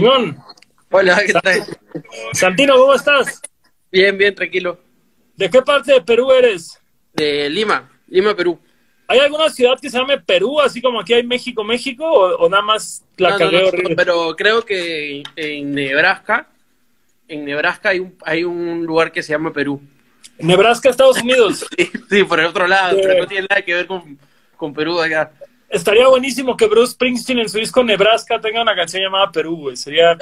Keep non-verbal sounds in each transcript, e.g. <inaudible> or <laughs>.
Chingón. Hola, ¿qué tal? Santino, ¿cómo estás? Bien, bien, tranquilo. ¿De qué parte de Perú eres? De Lima, Lima, Perú. ¿Hay alguna ciudad que se llame Perú, así como aquí hay México, México, o, o nada más la No, no, cagué no, horrible? pero creo que en Nebraska, en Nebraska hay un, hay un lugar que se llama Perú. Nebraska, Estados Unidos. <laughs> Sí, sí, por el otro lado, Sí. pero no tiene nada que ver con, con Perú acá. Estaría buenísimo que Bruce Springsteen en su disco Nebraska tenga una canción llamada Perú, güey. Sería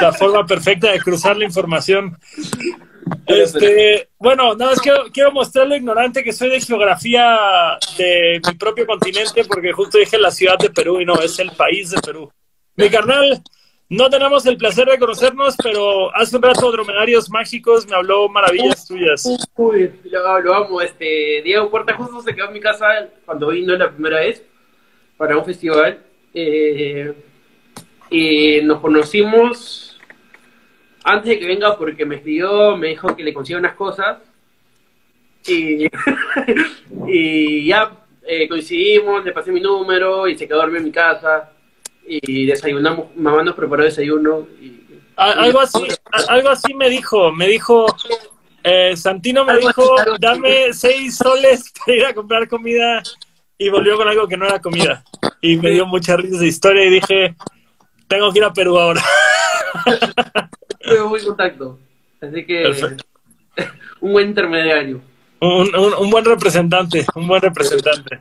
la <laughs> forma perfecta de cruzar la información. Este, bueno, nada más quiero, quiero mostrar lo ignorante que soy de geografía de mi propio continente, porque justo dije la ciudad de Perú y no, es el país de Perú. Mi carnal, no tenemos el placer de conocernos, pero hace un rato Dromedarios Mágicos me habló maravillas tuyas. Uy, lo, lo amo. Este, Diego Puerta justo se quedó en mi casa cuando vino la primera vez para un festival. Eh, y nos conocimos antes de que venga porque me escribió, me dijo que le consiga unas cosas. Y, <laughs> y ya eh, coincidimos, le pasé mi número y se quedó a dormir en mi casa. Y desayunamos, mamá nos preparó desayuno. Y, algo así, algo así me dijo, me dijo, eh, Santino me dijo, dame seis soles para ir a comprar comida y volvió con algo que no era comida. Y me dio mucha risa esa historia y dije, tengo que ir a Perú ahora. <laughs> tuve buen contacto. Así que Perfecto. <laughs> un buen intermediario. Un, un- un buen representante, un buen representante.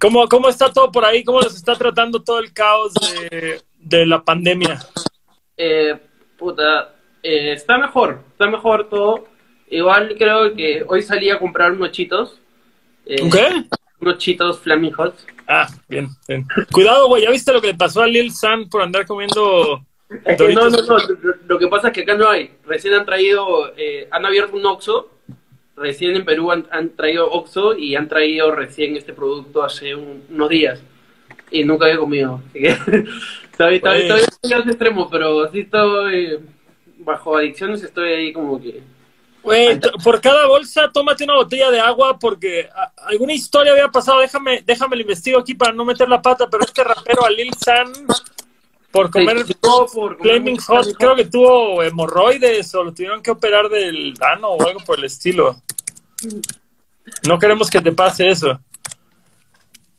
¿Cómo, ¿Cómo está todo por ahí? ¿Cómo les está tratando todo el caos de, de la pandemia? Eh, puta, eh, está mejor, está mejor todo. Igual creo que hoy salí a comprar unos chitos. eh, ¿Qué? Unos chitos Flaming Hot. Ah, bien, bien. Cuidado, güey, ¿ya viste lo que le pasó a Lil San por andar comiendo Es que no, no, no, lo- que pasa es que acá no hay. Recién han traído, eh, han abierto un Oxxo. Recién en Perú han, han traído Oxxo y han traído recién este producto hace un- unos días. Y nunca había comido. Así que <laughs> todavía, todavía, todavía estoy a ese extremo, pero sí estoy bajo adicciones, estoy ahí como que... Güey, por cada bolsa tómate una botella de agua porque alguna historia había pasado, déjame, déjame lo investigo aquí para no meter la pata, pero este rapero a Lil San por comer Sí, todo por Flaming Hot, creo que tuvo hemorroides o lo tuvieron que operar del ano o algo por el estilo. No queremos que te pase eso.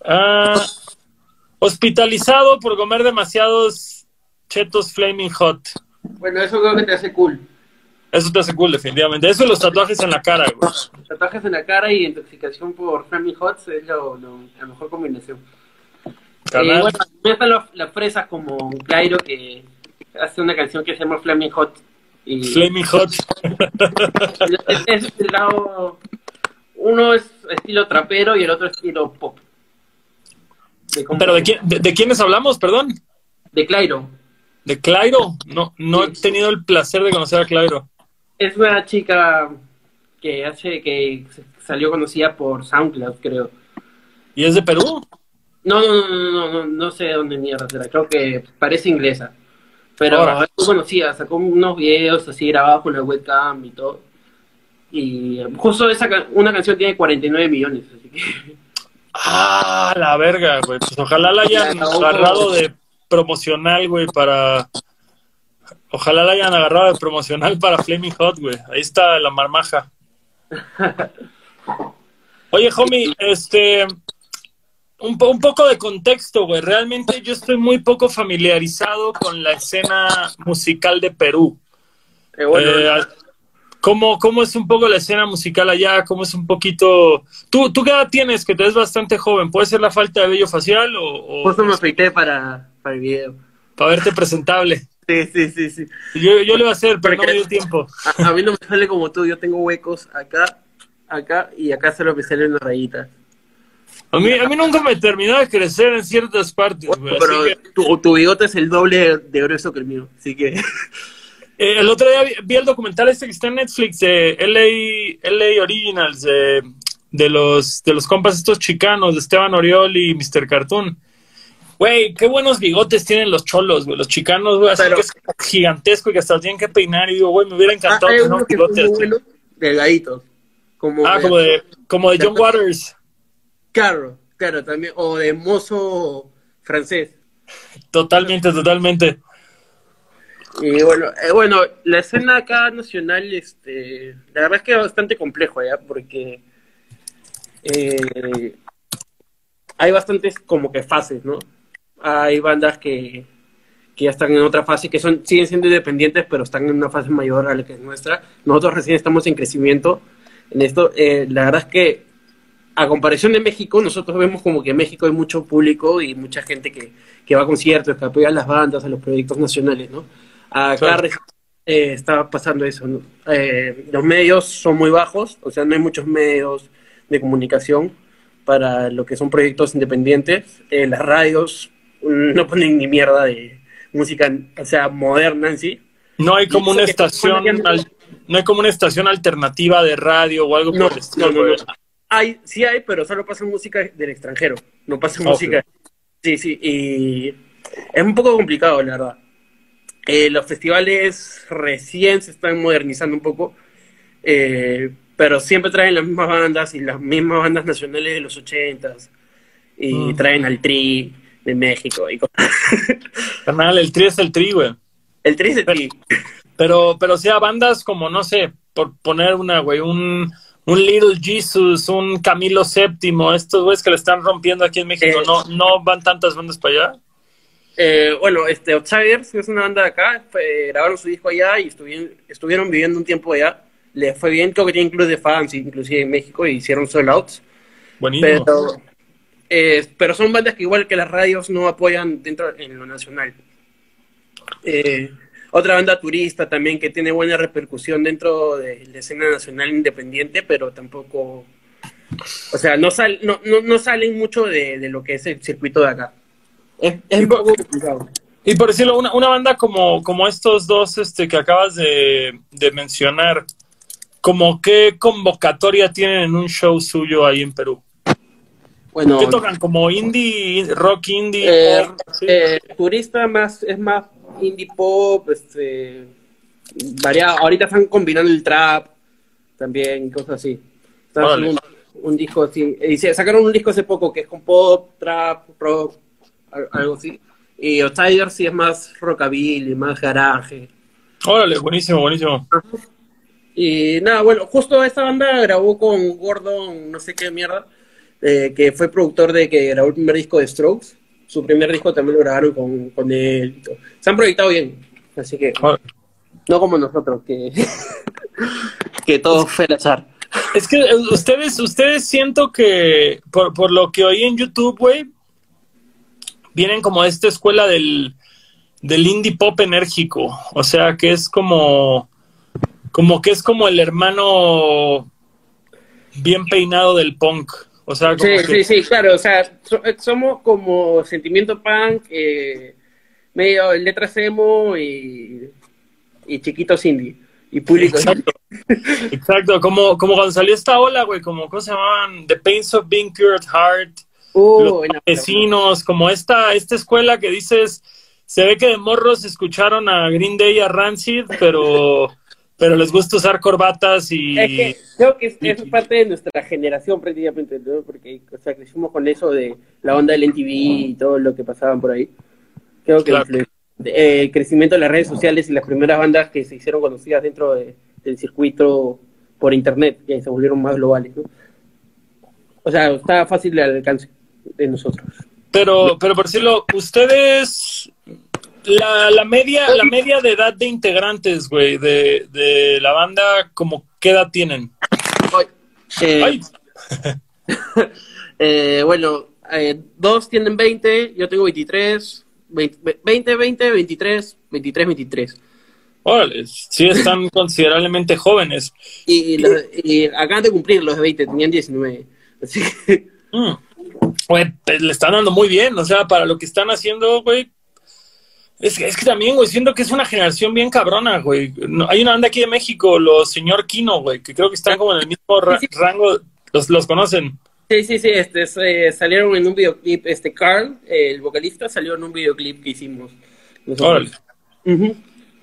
Ah, hospitalizado por comer demasiados chetos Flaming Hot. Bueno, eso creo que te hace cool. Eso te hace cool, definitivamente. Eso y los tatuajes en la cara, güey. Tatuajes en la cara y intoxicación por Flaming Hot es lo, lo- la mejor combinación. Eh, bueno, están las fresas como Clairo que hace una canción que se llama Flaming Hot. Y Flaming Hot. es, es el lado. Uno es estilo trapero y el otro estilo pop. De ¿Pero de, quién, de, de quiénes hablamos, perdón? De Clairo. ¿De Clairo? No, no he tenido el placer de conocer a Clairo. Es una chica que hace que salió conocida por SoundCloud, creo. ¿Y es de Perú? No, no, no, no, no, no, no sé de dónde mierda será. Creo que parece inglesa. Pero Ahora. es muy conocida. Sacó unos videos así grabados con la webcam y todo. Y justo esa una canción tiene 49 millones. Así que <laughs> Ah, la verga, güey. Pues ojalá la hayan agarrado de promocional, güey, para... Ojalá la hayan agarrado de promocional para Flaming Hot, güey. Ahí está la marmaja. Oye, homie, este... Un, po- un poco de contexto, güey. Realmente yo estoy muy poco familiarizado con la escena musical de Perú. eh, bueno, Eh, ¿cómo, ¿Cómo es un poco la escena musical allá? ¿Cómo es un poquito... ¿Tú, ¿Tú qué edad tienes? Que te ves bastante joven. ¿Puede ser la falta de vello facial o, o justo me afeité para, para el video. para verte presentable? Sí, sí, sí, sí. Yo, yo lo iba a hacer, pero no me dio tiempo. A, a mí no me sale como tú. Yo tengo huecos acá, acá y acá solo me salen unas rayitas. A mí, a mí nunca me terminó de crecer en ciertas partes, Pero que, tu, tu bigote es el doble de grueso que el mío. Así que... <laughs> eh, el otro día vi, vi el documental este que está en Netflix de LA, LA Originals, de, de los, de los compas estos chicanos, de Esteban Oriol y Mr. Cartoon. Güey, qué buenos bigotes tienen los cholos, güey. Los chicanos, güey, así Pero- que es gigantesco y que hasta tienen que peinar. Y digo, güey, me hubiera encantado Ah, tener unos un que son delgaditos. Como Ah, como de, como de John Waters. Claro, claro, también. O de mozo francés. Totalmente, totalmente. Y bueno, eh, bueno, la escena acá nacional, este, la verdad es que es bastante complejo ya, porque eh, hay bastantes como que fases, ¿no? Hay bandas que, que ya están en otra fase, que son siguen siendo independientes, pero están en una fase mayor a la que es nuestra. Nosotros recién estamos en crecimiento en esto. Eh, la verdad es que, a comparación de México, nosotros vemos como que en México hay mucho público y mucha gente que, que va a conciertos, que apoya a las bandas, a los proyectos nacionales, ¿no? Acá Claro. eh, está pasando eso. ¿no? Eh, los medios son muy bajos, o sea, no hay muchos medios de comunicación para lo que son proyectos independientes. Eh, las radios no ponen ni mierda de música, o sea, moderna en sí. No hay como una estación, al- no hay como una estación alternativa de radio o algo No, por el estilo. no, no, no. Hay, sí hay, pero solo pasa música del extranjero, no pasa música. Sí, sí, y es un poco complicado, la verdad. Eh, los festivales recién se están modernizando un poco, eh, pero siempre traen las mismas bandas y las mismas bandas nacionales de los ochentas y Mm. traen al Tri de México y. <laughs> Carnal, el tri es el tri, güey. El Tri es el Tri. Pero, pero sea bandas como, no sé, por poner una, güey, un, un Little Jesus, un Camilo VII, estos güeyes que le están rompiendo aquí en México, Eh. ¿no, no van tantas bandas para allá? Eh, bueno, este, Outsiders, que es una banda de acá, fue- grabaron su disco allá y estuvieron, estuvieron viviendo un tiempo allá. Les fue bien, creo que tienen clubes de fans, inclusive en México, y hicieron sold outs. Buenísimo. Pero, eh, pero son bandas que igual que las radios no apoyan dentro en lo nacional. Eh, otra banda turista también que tiene buena repercusión dentro de la escena nacional independiente, pero tampoco, o sea, no, sal, no, no, no salen mucho de, de lo que es el circuito de acá. Es, es un poco complicado. Y por decirlo, una, una banda como, como estos dos este, que acabas de, de mencionar, como qué convocatoria tienen en un show suyo ahí en Perú? Bueno, ¿Qué tocan? ¿Como indie, rock indie? eh, pop, así? eh, turista más es más indie pop, este, variado. Ahorita están combinando el trap también, cosas así. Están un, un disco así. Y se sacaron un disco hace poco que es con pop, trap, rock, al- algo así. Y Outsiders sí es más rockabilly, más garaje. Órale, buenísimo, buenísimo. Y nada, bueno, justo esta banda grabó con Gordon, no sé qué mierda, eh, que fue productor de que grabó el primer disco de Strokes. Su primer disco también lo grabaron con, con él. Se han proyectado bien, así que Órale. no como nosotros, que, <laughs> que todo fue al azar. Es que eh, ustedes, ustedes siento que, por, por lo que oí en YouTube, güey, vienen como de esta escuela del, del indie pop enérgico. O sea, que es como, como que es como el hermano bien peinado del punk. O sea, como Sí, que, sí, sí, claro, o sea, so- somos como sentimiento punk, eh, medio letras emo y, y chiquitos indie. Y público. Exacto, exacto. Como, como cuando salió esta ola, güey, como, ¿cómo se llamaban? The Pains of Being Cured Heart. Uh, los vecinos, como esta, esta escuela que dices, se ve que de morros escucharon a Green Day y a Rancid, pero, pero les gusta usar corbatas y... Es que creo que es, parte de nuestra generación prácticamente, ¿no? Porque o sea, crecimos con eso de la onda del MTV y todo lo que pasaban por ahí. Creo que Claro. eh, el crecimiento de las redes sociales y las primeras bandas que se hicieron conocidas dentro de- del circuito por internet, que se volvieron más globales, ¿no? O sea, está fácil al alcance de nosotros. Pero, pero por decirlo, ustedes, la, la media, la media de edad de integrantes, güey, de, de la banda, como qué edad tienen? Eh, Ay, <laughs> Eh, bueno, eh, dos tienen 20, yo tengo 23, 20, 20, 20, 23, 23, 23. órale, sí están <laughs> considerablemente jóvenes. Y, los- y acaban de cumplir los de 20, tenían 19. Así que, Mm. Güey, pues, le están dando muy bien, o sea, para lo que están haciendo, güey. Es, que- es que también, güey, siento que es una generación bien cabrona, güey. No, hay una banda aquí de México, los señor Kino, güey, que creo que están como en el mismo ra- rango, los, los conocen. sí, sí, sí, este, se- salieron en un videoclip, este Carl, el vocalista, salió en un videoclip que hicimos. Órale.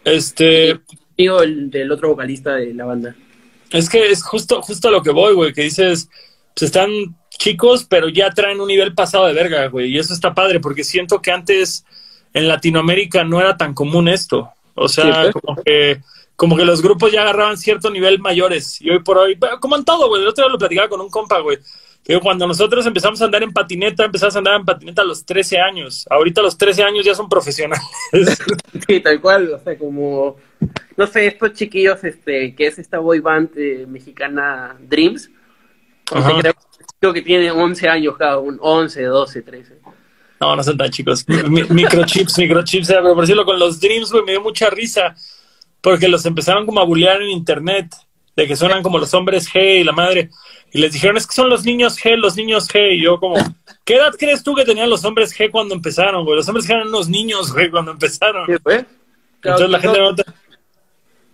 Este, Digo, el del otro vocalista de la banda. es que es justo, justo a lo que voy, güey, que dices, pues están chicos, pero ya traen un nivel pasado de verga, güey, y eso está padre, porque siento que antes en Latinoamérica no era tan común esto. O sea, como que como que los grupos ya agarraban cierto nivel mayores. Y hoy por hoy, como en todo, güey. El otro día lo platicaba con un compa, güey. Que cuando nosotros empezamos a andar en patineta, empezamos a andar en patineta a los 13 años. Ahorita a los 13 años ya son profesionales. <laughs> Sí, tal cual. O sea, como, no sé, estos chiquillos, este, que es esta boy band eh, mexicana Dreams. creo, creo, que tiene 11 años cada uno, 11, 12, 13. No, no son tan chicos. microchips, microchips, pero por decirlo con los Dreams, güey, me dio mucha risa porque los empezaron como a bullear en internet, de que suenan como los hombres G y la madre. Y les dijeron, es que son los niños G, los niños G. Y yo como, ¿qué edad crees tú que tenían los hombres G cuando empezaron, güey? Los hombres G eran unos niños, güey, cuando empezaron. ¿Qué fue? Entonces la gente nota...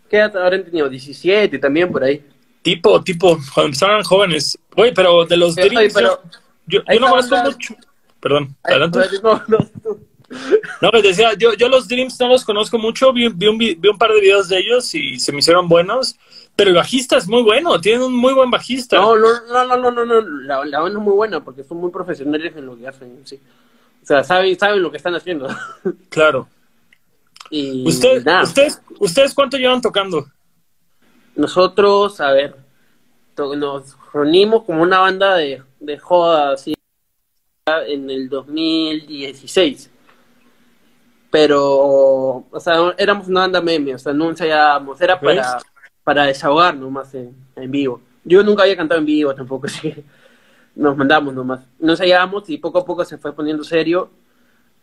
¿Qué edad habrán tenido? 17 también por ahí. Tipo, tipo, cuando empezaron jóvenes. Güey, pero de los Dreams, yo, yo, no conozco mucho. Perdón, adelante. No, no, no, pues decía, yo, yo los Dreams no los conozco mucho, vi, vi, un, vi, un, par de videos de ellos y se me hicieron buenos, pero el bajista es muy bueno, tienen un muy buen bajista. No, no, no, no, no, no, la, la banda es muy buena porque son muy profesionales en lo que hacen, sí. O sea, saben, saben lo que están haciendo. <laughs> Claro. Y ¿Usted, ¿ustedes, ¿Ustedes cuánto llevan tocando? Nosotros, a ver, nos reunimos como una banda de, de joda así en el 2016 pero, o sea, éramos una banda meme, o sea, no ensayábamos, era para, para desahogarnos más en, vivo. Yo nunca había cantado en vivo tampoco, <laughs> así nos mandamos nomás. No ensayábamos y poco a poco se fue poniendo serio.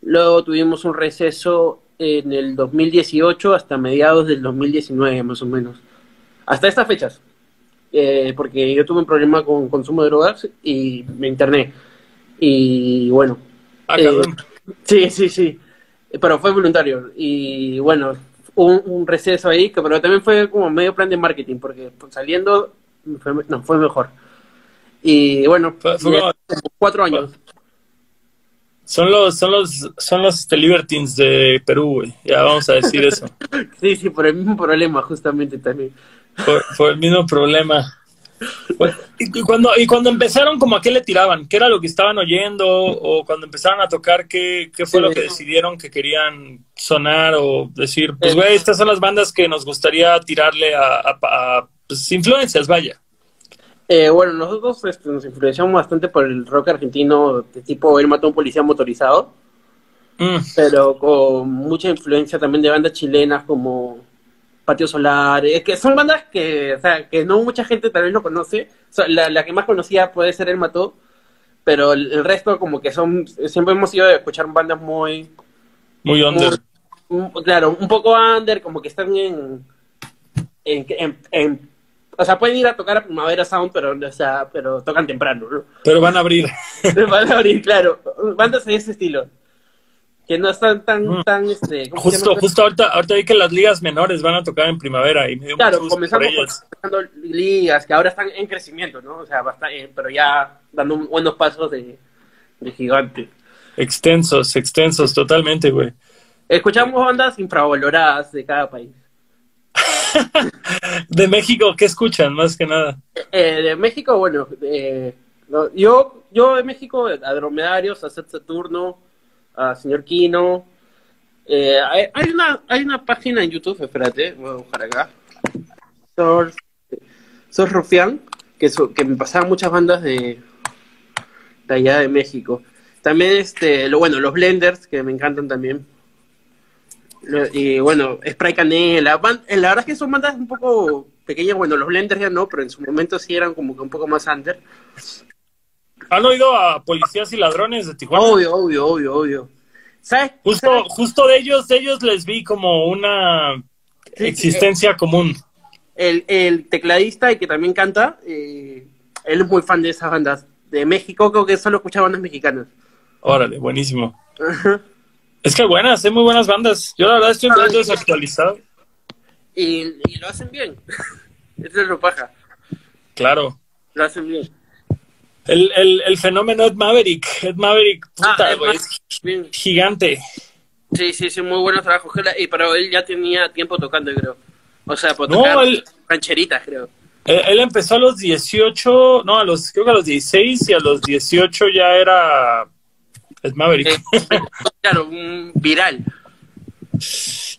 Luego tuvimos un receso en el 2018 hasta mediados del 2019 más o menos. Hasta estas fechas. Eh, porque yo tuve un problema con consumo de drogas y me interné. Y bueno. Ah, eh, sí, sí, sí pero fue voluntario. Y bueno, un, un, receso ahí, que, pero también fue como medio plan de marketing, porque pues, saliendo fue, no, fue mejor. Y bueno, cuatro años. Son los, son los, son los este, Libertines de Perú, güey. Ya vamos a decir eso. <laughs> sí, sí, por el mismo problema, justamente también. Por, por el mismo problema. Y cuando, y cuando empezaron, como a qué le tiraban? ¿Qué era lo que estaban oyendo? ¿O cuando empezaron a tocar, qué, qué fue lo que decidieron que querían sonar? O decir, pues, güey, estas son las bandas que nos gustaría tirarle a, pues, influencias, vaya. Eh, bueno, nosotros este, nos influenciamos bastante por el rock argentino de tipo Él mató a un policía motorizado, mm. pero con mucha influencia también de bandas chilenas como Patio Solar, es que son bandas que, o sea, que no mucha gente tal vez lo conoce. la, que más conocía puede ser El Mató, pero el, resto como que son, siempre hemos ido a escuchar bandas muy... Muy under. claro, un poco under, como que están en en, o sea, pueden ir a tocar a Primavera Sound, pero, o sea, pero tocan temprano, ¿no? Pero van a abrir. <laughs> van a abrir, claro. Bandas de ese estilo que no están tan, mm. tan, este... Justo, justo ahorita, ahorita vi que las ligas menores van a tocar en primavera y me dio Claro, comenzamos con ligas que ahora están en crecimiento, ¿no? O sea, bastante, pero ya dando buenos pasos de, de gigante. Extensos, extensos, totalmente, güey. Escuchamos bandas infravaloradas de cada país. <laughs> de México, ¿qué escuchan más que nada? Eh, de México, bueno, eh, yo, yo de México, a Dromedarios, a Set Saturno, a señor Kino. Eh, hay, una, hay una página en YouTube, espérate, voy a buscar acá. Sos Rufián, que, que me pasaban muchas bandas de, de allá de México. También, este, lo bueno, los Blenders, que me encantan también. Y bueno, Spray Canela. Eh, la verdad es que son bandas un poco pequeñas. Bueno, los Blenders ya no, pero en su momento sí eran como que un poco más under. ¿Han oído a policías y ladrones de Tijuana? Obvio, obvio, obvio, obvio. ¿Sabes? Justo, justo de ellos, de ellos les vi como una existencia común. El, el, tecladista y que también canta, eh, él es muy fan de esas bandas. De México, creo que solo escucha bandas mexicanas. Órale, buenísimo. Es que buenas, hay muy buenas bandas. Yo la verdad estoy un poquito desactualizado. Y, y lo hacen bien. Eso <laughs> es lo paja. Claro. Lo hacen bien. El, el, el fenómeno Ed Maverick. Ed Maverick, puta, ah, es gigante. Sí, sí, sí, muy buenos trabajos. Y pero él ya tenía tiempo tocando, creo. O sea, por tocar no, rancheritas, creo. Él, empezó a los 18, no, a los, creo que a los 16 y a los 18 ya era Ed Maverick. <laughs> claro, un viral.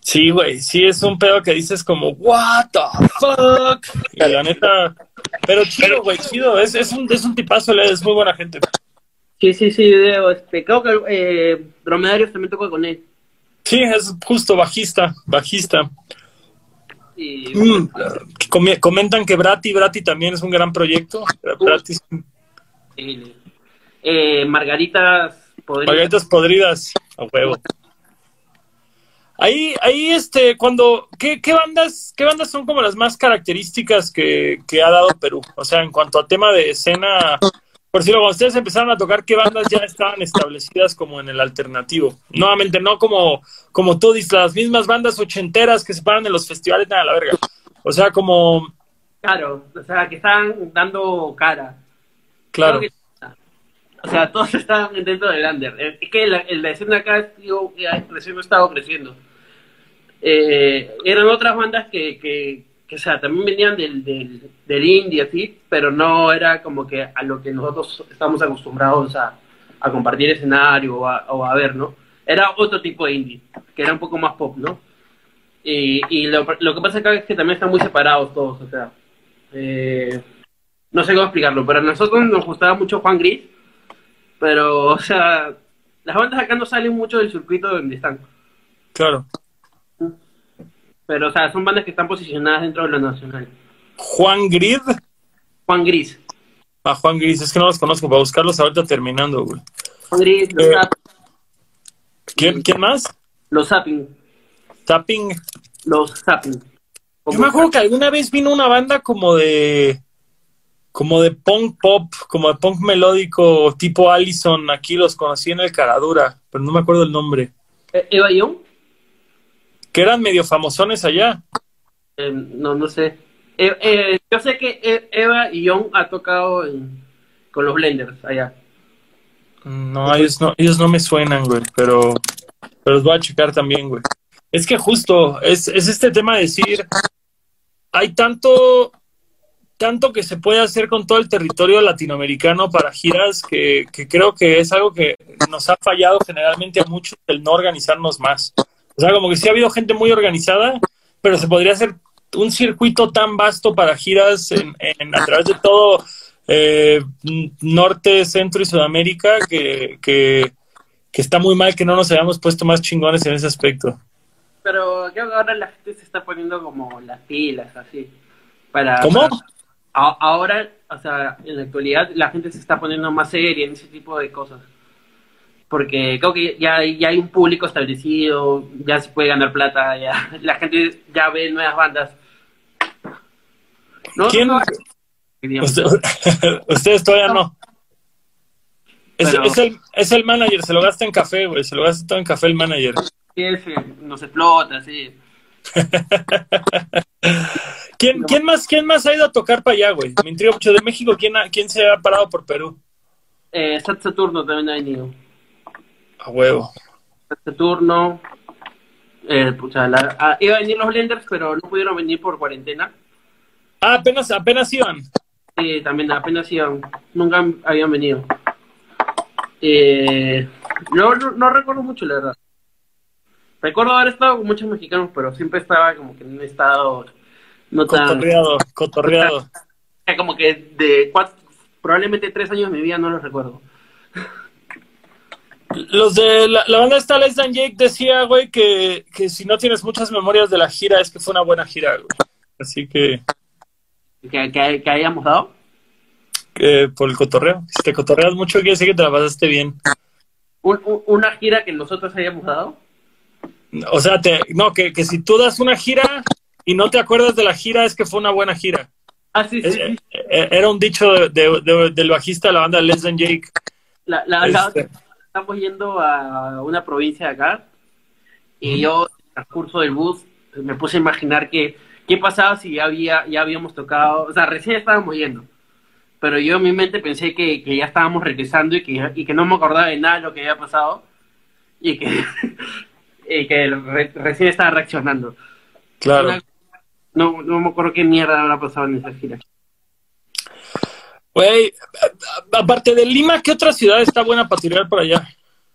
Sí, güey, sí es un pedo que dices como, what the fuck. Y la neta, pero chido, güey, chido. Es, es, un, es un tipazo, es muy buena gente. Sí, sí, sí, video. Este, creo que eh, Dromedarios también tocó con él. Sí, es justo bajista, bajista. Y, Mm, com- comentan que Brati, Brati también es un gran proyecto. Brati, eh, Margaritas podría Margaritas podridas, a huevo. Ahí, ahí, este, cuando, ¿qué, qué bandas, qué bandas son como las más características que, que ha dado Perú? O sea, en cuanto a tema de escena, por si cuando ustedes empezaron a tocar, ¿qué bandas ya estaban establecidas como en el alternativo? Nuevamente, no como, como tú dices, las mismas bandas ochenteras que se paran en los festivales, nada, la verga. O sea, como, Claro, o sea, que están dando cara. claro, que- o sea, todos están dentro del under. Es que la, escena acá, ya recién ha estado creciendo. Eh, eran otras bandas que, que, o sea, también venían del, del, del indie, así, pero no era como que a lo que nosotros estamos acostumbrados a, a compartir escenario o a, o a ver, ¿no? Era otro tipo de indie, que era un poco más pop, ¿no? Y, y lo, lo que pasa acá es que también están muy separados todos, o sea, eh, no sé cómo explicarlo, pero a nosotros nos gustaba mucho Juan Gris, pero, o sea, las bandas acá no salen mucho del circuito donde están, claro. Pero, o sea, son bandas que están posicionadas dentro de lo nacional. Juan Grid, Juan Gris, a Juan Gris, es que no los conozco, para buscarlos ahorita terminando, güey. Juan Gris, los, Eh. ¿Quién, ¿Quién más? los Zapping, Tapping. los Zapping. Yo me acuerdo que alguna vez vino una banda como de como de punk pop, como de punk melódico, tipo Allison, aquí los conocí en el Caradura, pero no me acuerdo el nombre. Eh, Eva Young, Que eran medio famosones allá. eh, no, no sé. Eh, eh, yo sé que E- Eva y Young ha tocado en- con los Blenders allá. No, ellos no, ellos no me suenan, güey, pero, pero los voy a checar también, güey. Es que justo, es, es este tema de decir, hay tanto, tanto que se puede hacer con todo el territorio latinoamericano para giras que, que creo que es algo que nos ha fallado generalmente a muchos el no organizarnos más. O sea, como que sí ha habido gente muy organizada, pero se podría hacer un circuito tan vasto para giras en, en- a través de todo eh, Norte, Centro y Sudamérica que, que, que está muy mal que no nos hayamos puesto más chingones en ese aspecto. Pero creo que ahora la gente se está poniendo como las pilas, así. Para, ¿Cómo? para- a- ahora, o sea, en la actualidad, la gente se está poniendo más seria en ese tipo de cosas. Porque creo que ya, hay- ya hay un público establecido, ya se puede ganar plata, ya <laughs> la gente ya ve nuevas bandas. No, ¿Quién? no, digamos. Usted- <laughs> ustedes todavía no. Es, Pero- es el, es el manager, se lo gasta en café, güey. Se lo gasta todo en café el manager. Sí, sí, nos explota, sí. <laughs> ¿Quién, quién, más, ¿Quién más ha ido a tocar para allá, güey? Me intriga mucho de México. ¿Quién, ha- ¿Quién se ha parado por Perú? Eh, Sat Saturno también ha venido. A huevo. Sat Saturno. Eh, pucha, la- ah, iba a venir los Blenders, pero no pudieron venir por cuarentena. Ah, apenas, apenas iban. Sí, también apenas iban, nunca habían venido. Eh, no, no, no recuerdo mucho, la verdad. Recuerdo haber estado con muchos mexicanos, pero siempre estaba como que en un estado no tan... Cotorreado, cotorreado. <laughs> Como que de cuatro, probablemente tres años de mi vida no los recuerdo. Los de la, la banda esta, Les Dan Jake, decía, güey, que, que si no tienes muchas memorias de la gira, es que fue una buena gira, güey. Así que, Que, que, que hayamos dado. por el cotorreo. Si te cotorreas mucho, quiere decir que te la pasaste bien. Un- un- una gira que nosotros hayamos dado. O sea, te, no, que, que si tú das una gira y no te acuerdas de la gira, es que fue una buena gira. Ah, sí, sí, eh, eh, era un dicho de- de- de- del bajista de la banda Les Dan Jake. La, la, la- Este, estamos yendo a una provincia de acá y yo en el transcurso del bus me puse a imaginar que qué pasaba si ya había ya habíamos tocado, o sea, recién estábamos yendo. Pero yo en mi mente pensé que, que ya estábamos regresando y que, y que no me acordaba de nada de lo que había pasado y que, <laughs> y que re- recién estaba reaccionando. claro. No, no me acuerdo qué mierda habrá pasado en esa gira. Güey, aparte de Lima, ¿qué otra ciudad está buena para tirar por allá?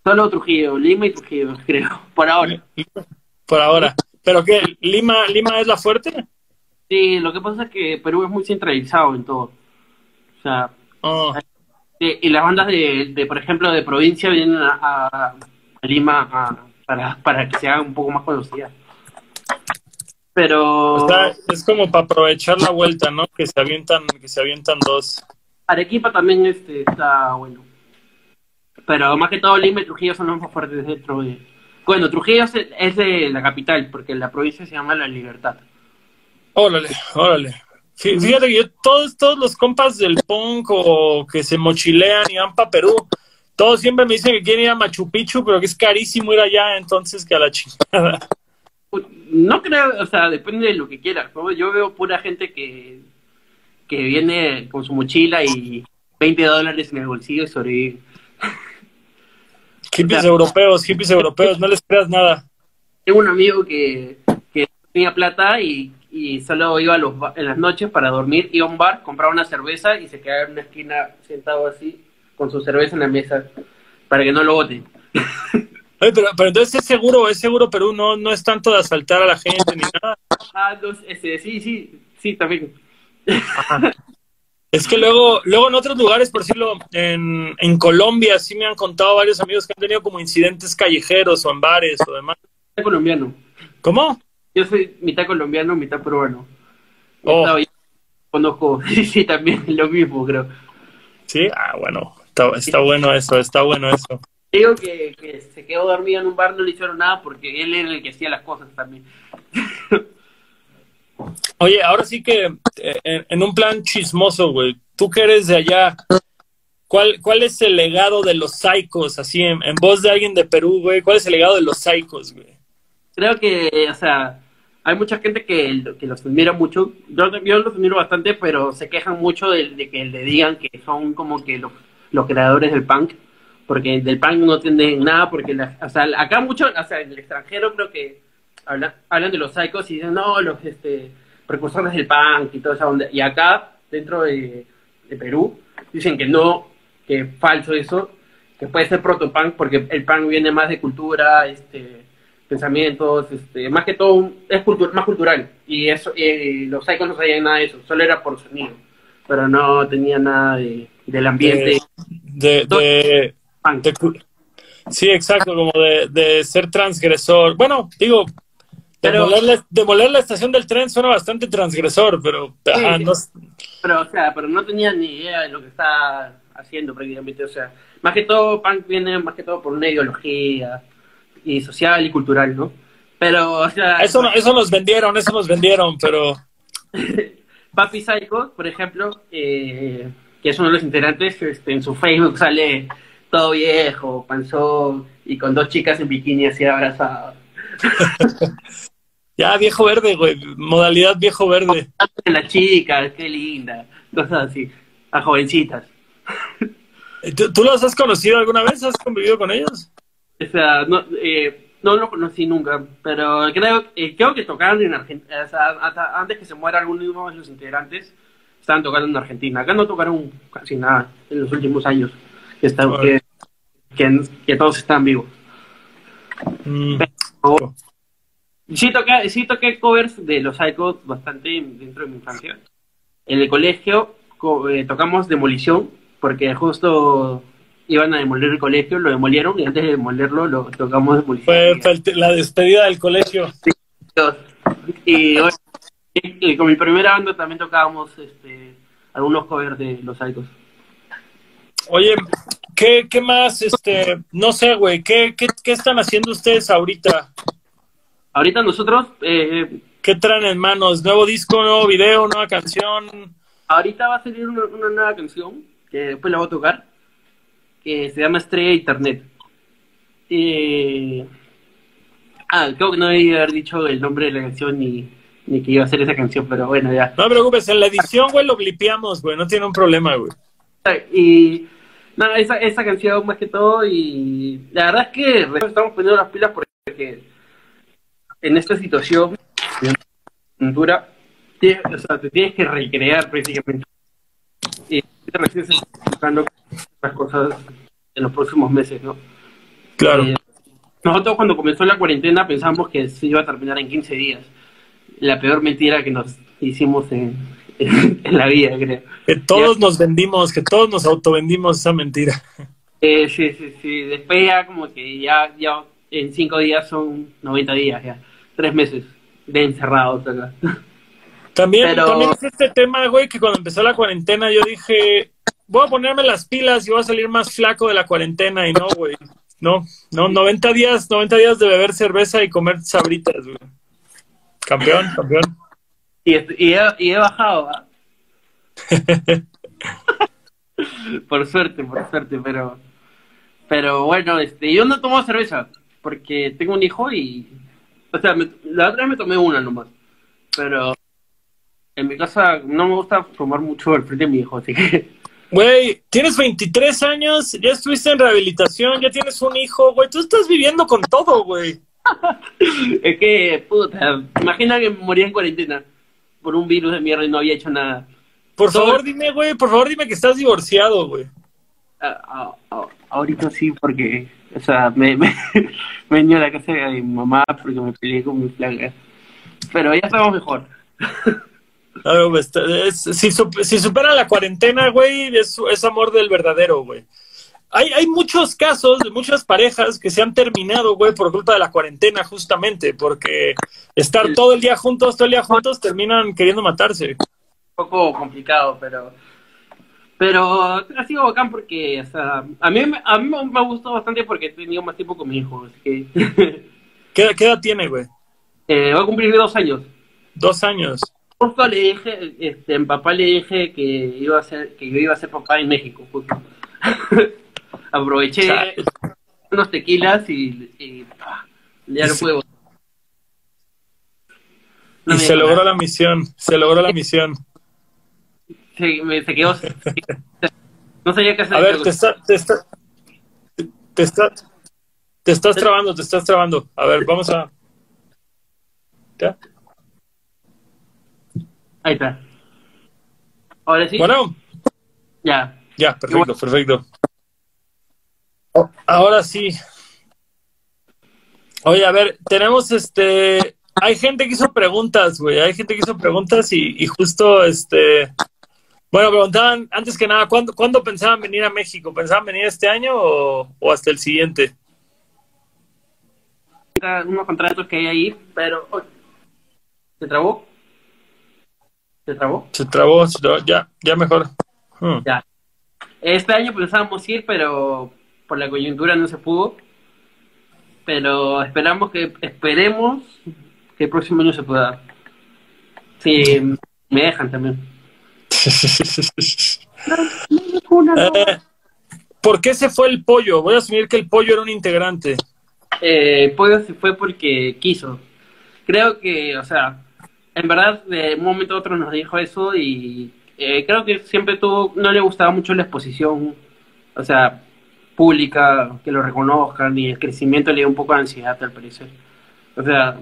Solo Trujillo, Lima y Trujillo, <laughs> creo, por ahora. Por ahora. ¿Pero qué? ¿Lima, ¿Lima es la fuerte? Sí, lo que pasa es que Perú es muy centralizado en todo. O sea, Oh, eh, y las bandas de, de, por ejemplo, de provincia vienen a, a- a Lima a- para, para que se hagan un poco más conocidas. Pero o sea, es como para aprovechar la vuelta, ¿no? Que se avientan, que se avientan dos. Arequipa también este, está bueno. Pero más que todo Lima y Trujillo son los más fuertes dentro de... Bueno, Trujillo es, de la capital, porque la provincia se llama La Libertad. Órale, órale. Fí- Fíjate que yo, todos, todos los compas del punk o que se mochilean y van para Perú, todos siempre me dicen que quieren ir a Machu Picchu, pero que es carísimo ir allá, entonces que a la chingada. No creo, o sea, depende de lo que quieras. ¿no? Yo veo pura gente que, que viene con su mochila y 20 dólares en el bolsillo y sobrevive. Hippies europeos, hippies europeos, no les creas nada. Tengo un amigo que, que tenía plata y, y solo iba a los en las noches para dormir, iba a un bar, compraba una cerveza y se quedaba en una esquina sentado así con su cerveza en la mesa para que no lo boten. <laughs> Oye, pero, pero entonces es seguro, es seguro Perú, no, no es tanto de asaltar a la gente ni nada. Ah, no, este, sí, sí, sí, también. Es que luego, luego en otros lugares, por decirlo, en, en Colombia sí me han contado varios amigos que han tenido como incidentes callejeros o en bares o demás. Colombiano. ¿Cómo? Yo soy mitad colombiano, mitad peruano. Oh. Estaba- Conozco, <laughs> sí, sí, también lo mismo, creo. Sí, ah, bueno, está, está bueno eso, está bueno eso. Digo que, que se quedó dormido en un bar, no le hicieron nada porque él era el que hacía las cosas también. <laughs> Oye, ahora sí que eh, en, un plan chismoso, güey, tú que eres de allá, ¿cuál, cuál es el legado de los psicos? Así, en, en voz de alguien de Perú, güey, ¿cuál es el legado de los psicos, güey? Creo que, o sea, hay mucha gente que, que los admira mucho. Yo, yo los admiro bastante, pero se quejan mucho de, de que le digan que son como que los, los creadores del punk. Porque del punk no tienen nada, porque la- o sea, acá mucho, o sea, en el extranjero creo que hablan, hablan de los psicos y dicen, no, los este, precursores del punk y toda esa onda. Y acá, dentro de, de Perú, dicen que no, que es falso eso, que puede ser protopunk, porque el punk viene más de cultura, este pensamientos, este, más que todo un- es cultu- más cultural y eso y los psicos no sabían nada de eso, solo era por sonido, pero no tenía nada de, del ambiente De, de, punk. de sí, exacto, como de, de ser transgresor. Bueno, digo, Pero- demoler, la, demoler la estación del tren suena bastante transgresor, pero ajá, sí. no, Pero o sea, pero no tenía ni idea de lo que estaba haciendo prácticamente, o sea, más que todo punk viene más que todo por una ideología y social y cultural, ¿no? Pero o sea, eso, no- eso nos vendieron, eso nos vendieron, pero <laughs> Papi Psycho, por ejemplo, eh, que es uno de los integrantes, este, en su Facebook sale todo viejo, panzón y con dos chicas en bikini así abrazadas. <laughs> ya viejo verde, güey, modalidad viejo verde. La chica, qué linda, cosas así, a jovencitas. ¿Tú, tú los has conocido alguna vez? ¿Has convivido con ellos? O sea, no, eh, no lo conocí nunca, pero creo, eh, creo que tocaron en Argentina, o sea, hasta antes que se muera alguno de los integrantes, estaban tocando en Argentina. Acá no tocaron casi nada en los últimos años, que, están, que, que, que todos están vivos. Mm, Sí toqué, sí toqué covers de los Psychos bastante dentro de mi infancia. En el colegio co- eh, tocamos Demolición, porque justo iban a demoler el colegio, lo demolieron y antes de demolerlo lo tocamos Demolición. fue, la despedida del colegio. Y, bueno, y- con mi primera banda también tocábamos este, algunos covers de los Psychos. Oye, ¿qué, qué más? Este, no sé, güey, ¿qué, qué, qué están haciendo ustedes ahorita? Ahorita nosotros, eh, ¿Qué traen en manos? ¿Nuevo disco, nuevo video, nueva canción? ahorita va a salir una, una nueva canción que después la voy a tocar, que se llama Estrella de Internet. Eh, ah, creo que no debí haber dicho el nombre de la canción ni, ni que iba a ser esa canción, pero bueno, ya. No te preocupes, en la edición, güey, lo blipeamos, güey, no tiene un problema, güey. Y nada, esa, esa canción más que todo y la verdad es que estamos poniendo las pilas porque en esta situación de cultura, tienes- o sea, te tienes que recrear prácticamente. Y recién se están buscando las cosas en los próximos meses, ¿no? Claro. Eh, nosotros cuando comenzó la cuarentena pensamos que se iba a terminar en 15 días. La peor mentira que nos hicimos en, <laughs> en la vida, creo. Que todos nos vendimos, que todos nos autovendimos esa mentira. Eh, sí, sí, sí. Después ya como que ya, ya en 5 días son 90 días, ya. Tres meses de encerrados acá. También, Pero- también es este tema, güey, que cuando empezó la cuarentena yo dije, voy a ponerme las pilas y voy a salir más flaco de la cuarentena y no, güey. No, no, 90 días, 90 días de beber cerveza y comer sabritas, güey. Campeón, campeón. Y, y, he, y he bajado, ¿ah? <laughs> por suerte, por suerte, pero pero bueno, este, yo no tomo cerveza porque tengo un hijo y o sea, me- la otra vez me tomé una nomás, pero en mi casa no me gusta tomar mucho al frente de mi hijo, así que Güey, tienes 23 años, ya estuviste en rehabilitación, ya tienes un hijo, güey. Tú estás viviendo con todo, güey. <laughs> es que puta, imagina que moría en cuarentena por un virus de mierda y no había hecho nada. Por Todo- favor, dime, güey, por favor, dime que estás divorciado, güey. Ah, ah, ah, ahorita sí, porque, o sea, me, me, <laughs> me vine a la casa de mi mamá porque me peleé con mi flaca. Pero ya estamos mejor. <laughs> Es- si, sup- si supera la cuarentena, güey, es, es amor del verdadero, güey. Hay, hay muchos casos de muchas parejas que se han terminado, güey, por culpa de la cuarentena, justamente, porque estar todo el día juntos, todo el día juntos, terminan queriendo matarse. Un poco complicado, pero. Pero ha sido bacán porque, o sea, a mí, me- a mí me ha gustado bastante porque he tenido más tiempo con mi hijo. Así que. <laughs> ¿Qué, qué edad tiene, güey? eh, va a cumplir dos años. Dos años. Justo le dije, este, en papá le dije que iba a ser, que yo iba a ser papá en México, justo. <laughs> Aproveché Chale. unos tequilas y, y ah, ya no Y se-. No Y logró la misión, se logró la misión. Se, me, se quedó. <laughs> no sabía qué hacer. A ver, te está, te está, te está, te estás trabando, te estás trabando. A ver, vamos a. ¿Ya? Ahí está. Ahora sí. Bueno, Ya. ya, perfecto, perfecto. Ahora sí. Oye, a ver, tenemos este. Hay gente que hizo preguntas, güey. Hay gente que hizo preguntas y, y justo este. Bueno, preguntaban antes que nada, ¿cuándo, ¿cuándo pensaban venir a México? ¿Pensaban venir este año o, o hasta el siguiente? Unos contratos que hay ahí, pero. oh, ¿Se trabó? ¿Se trabó? Se trabó, se trabó. ya, ya mejor. Hmm. Ya. Este año pensábamos ir, pero por la coyuntura no se pudo. Pero esperamos que, esperemos que el próximo año se pueda. Sí, me dejan también. <laughs> ¿Por qué se fue el pollo? Voy a asumir que el pollo era un integrante. Eh, Pollo se fue porque quiso. Creo que, o sea, en verdad de un momento a otro nos dijo eso y eh, creo que siempre tuvo, no le gustaba mucho la exposición, o sea, pública, que lo reconozcan y el crecimiento le dio un poco de ansiedad al parecer. O sea,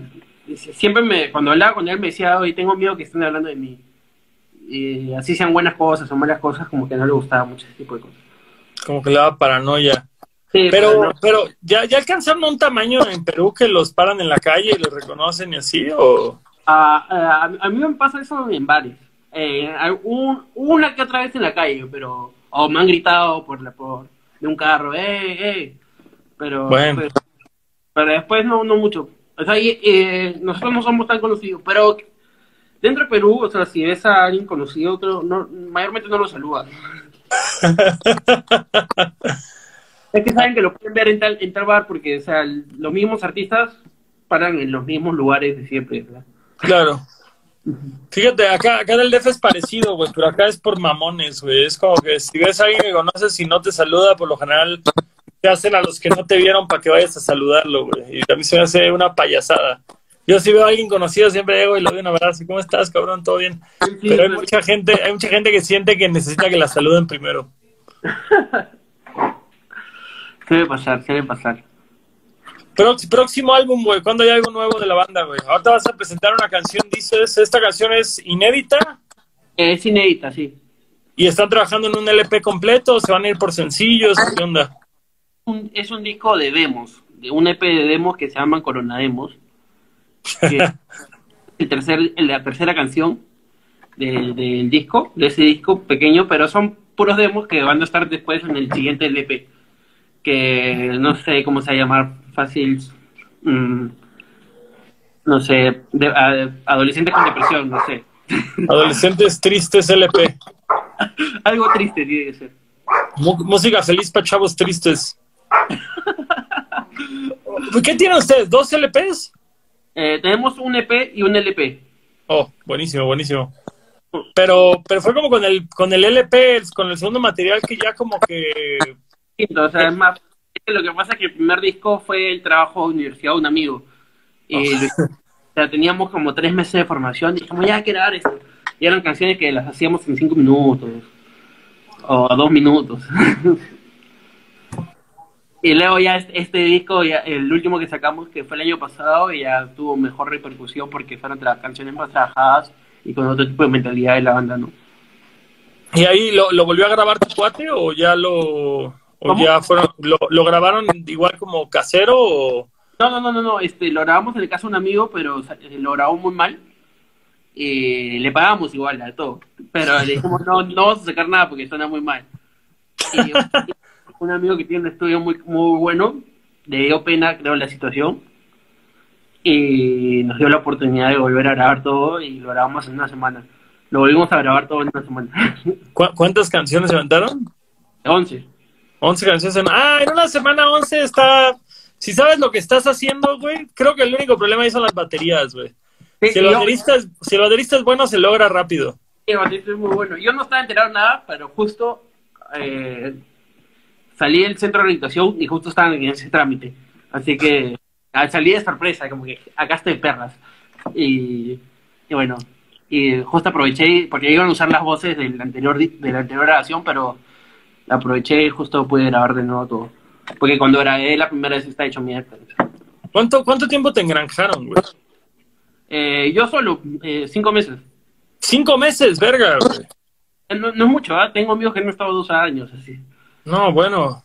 siempre me, cuando hablaba con él me decía, hoy tengo miedo que estén hablando de mí. Y así sean buenas cosas o malas cosas, como que no le gustaba mucho ese tipo de cosas. Como que le daba paranoia. Sí, Pero, no. pero ¿ya, ¿ya alcanzaron un tamaño en Perú que los paran en la calle y los reconocen y así? ¿O Ah, ah, a, a mí me pasa eso en bares. Eh, un- una que otra vez en la calle, pero. O me han gritado por la por de un carro, ¡eh, eh! Pero, Bueno. pero, pero después no, no mucho. O sea, y, eh, nosotros no somos tan conocidos, pero dentro de Perú, o sea, si ves a alguien conocido, creo, no, mayormente no lo saludan. <laughs> es que saben que lo pueden ver en tal, en tal bar porque, o sea, los mismos artistas paran en los mismos lugares de siempre, ¿verdad? Claro. Fíjate, acá, acá en el DF es parecido, güey, pero acá es por mamones, güey. Es como que si ves a alguien que conoces y no te saluda, por lo general te hacen a los que no te vieron para que vayas a saludarlo, güey. Y a mí se me hace una payasada. Yo si veo a alguien conocido siempre llego y le doy un abrazo. ¿Cómo estás, cabrón? ¿Todo bien? Pero hay mucha gente, hay mucha gente que siente que necesita que la saluden primero. <laughs> Suele pasar, suele pasar. Prox- próximo álbum, güey. ¿Cuándo hay algo nuevo de la banda, güey? Ahorita vas a presentar una canción, dices. Esta canción es inédita Es inédita, sí. y están trabajando en un LP completo. ¿Se van a ir por sencillos? ¿Qué onda? Es un disco de demos, un EP de demos que se llaman Corona Demos. Que el tercer, la tercera canción del, del disco, de ese disco pequeño, pero son puros demos que van a estar después en el siguiente LP. Que no sé cómo se va a llamar, fácil. mm, no sé, de- a- adolescentes con depresión, no sé. <laughs> Adolescentes tristes LP. Algo triste tiene que ser. Música feliz para chavos tristes. <laughs> ¿Qué tienen ustedes? ¿Dos LPs? Eh, tenemos un EP y un LP. Oh, buenísimo, buenísimo. Pero, pero fue como con el, con el LP, con el segundo material que ya como que... O sea, es más, lo que pasa es que el primer disco fue el trabajo de universidad de un amigo. Y o sea, teníamos como tres meses de formación y dijimos, ya hay que grabar esto. Y eran canciones que las hacíamos en cinco minutos o dos minutos. <laughs> y luego ya este, este disco, ya, el último que sacamos, que fue el año pasado, ya tuvo mejor repercusión porque fueron tra- canciones más trabajadas y con otro tipo de mentalidad de la banda, ¿no? ¿Y ahí lo, lo volvió a grabar tu cuate o ya lo... O ¿Cómo? ya fueron, lo, lo grabaron igual como casero o... No, no, no, no, no, este, lo grabamos en el caso de un amigo, pero o sea, lo grabó muy mal. Y le pagamos igual a todo. Pero le dijimos, no, no vamos a sacar nada porque suena muy mal. Y un amigo que tiene un estudio muy, muy bueno, le dio pena, creo, la situación. Y nos dio la oportunidad de volver a grabar todo y lo grabamos en una semana. Lo volvimos a grabar todo en una semana. <laughs> ¿Cu- ¿Cuántas canciones se aventaron? 11. 11 canciones en... Ah, en una semana 11 está... Si sabes lo que estás haciendo, güey, creo que el único problema ahí son las baterías, güey. Sí, Si el, yo- baterista es, si el baterista es bueno, se logra rápido. Sí, Batista es muy bueno. Yo no estaba enterado de nada, pero justo eh, salí del centro de orientación y justo estaban en ese trámite. Así que salí de sorpresa, como que acá estoy perras. Y, y bueno, y justo aproveché, porque iban a usar las voces del anterior, de la anterior grabación, pero aproveché y justo pude grabar de nuevo todo. Porque cuando grabé la primera vez está hecho mierda. ¿Cuánto, cuánto tiempo te engranjaron, güey? Eh, yo solo, eh, cinco meses. Cinco meses, verga, güey. Eh, No, no es mucho, ¿ah? tengo amigos que no han estado dos años, así. No, bueno.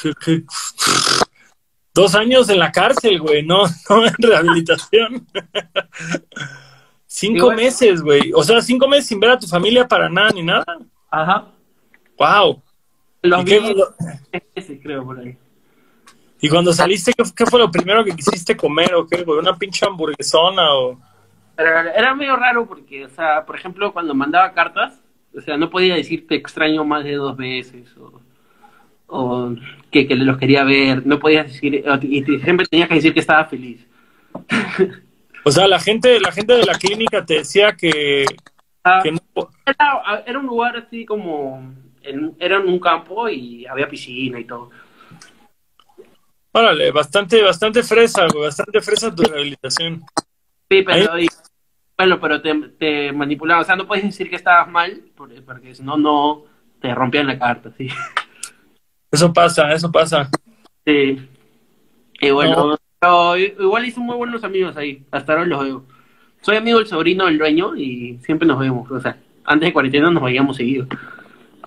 que- que- <laughs> Dos años en la cárcel, güey, no, no en rehabilitación. cinco meses, güey. O sea, cinco meses sin ver a tu familia para nada ni nada. Ajá. Wow. Los ¿Y, qué- meses, creo, por ahí. y cuando saliste, ¿qué, qué fue lo primero que quisiste comer o qué, güey? ¿Una pinche hamburguesona o...? Pero era medio raro porque, o sea, por ejemplo, cuando mandaba cartas, o sea, no podía decir te extraño más de dos veces o, o que, que los quería ver, no podías decir, y siempre tenías que decir que estaba feliz. O sea, la gente, la gente de la clínica te decía que, Ah, que no... era, era un lugar así como, en- era en un campo y había piscina y todo. Órale, bastante, bastante fresa, güey, bastante fresa tu rehabilitación. Sí, pero, y- bueno, pero te, te manipulaban, o sea, no puedes decir que estabas mal, porque, porque si no, no te rompían la carta, sí. Eso pasa, eso pasa. Sí. Y bueno, No. igual hice muy buenos amigos ahí. Hasta ahora los veo. Soy amigo del sobrino del dueño y siempre nos vemos. O sea, antes de cuarentena nos veíamos seguido.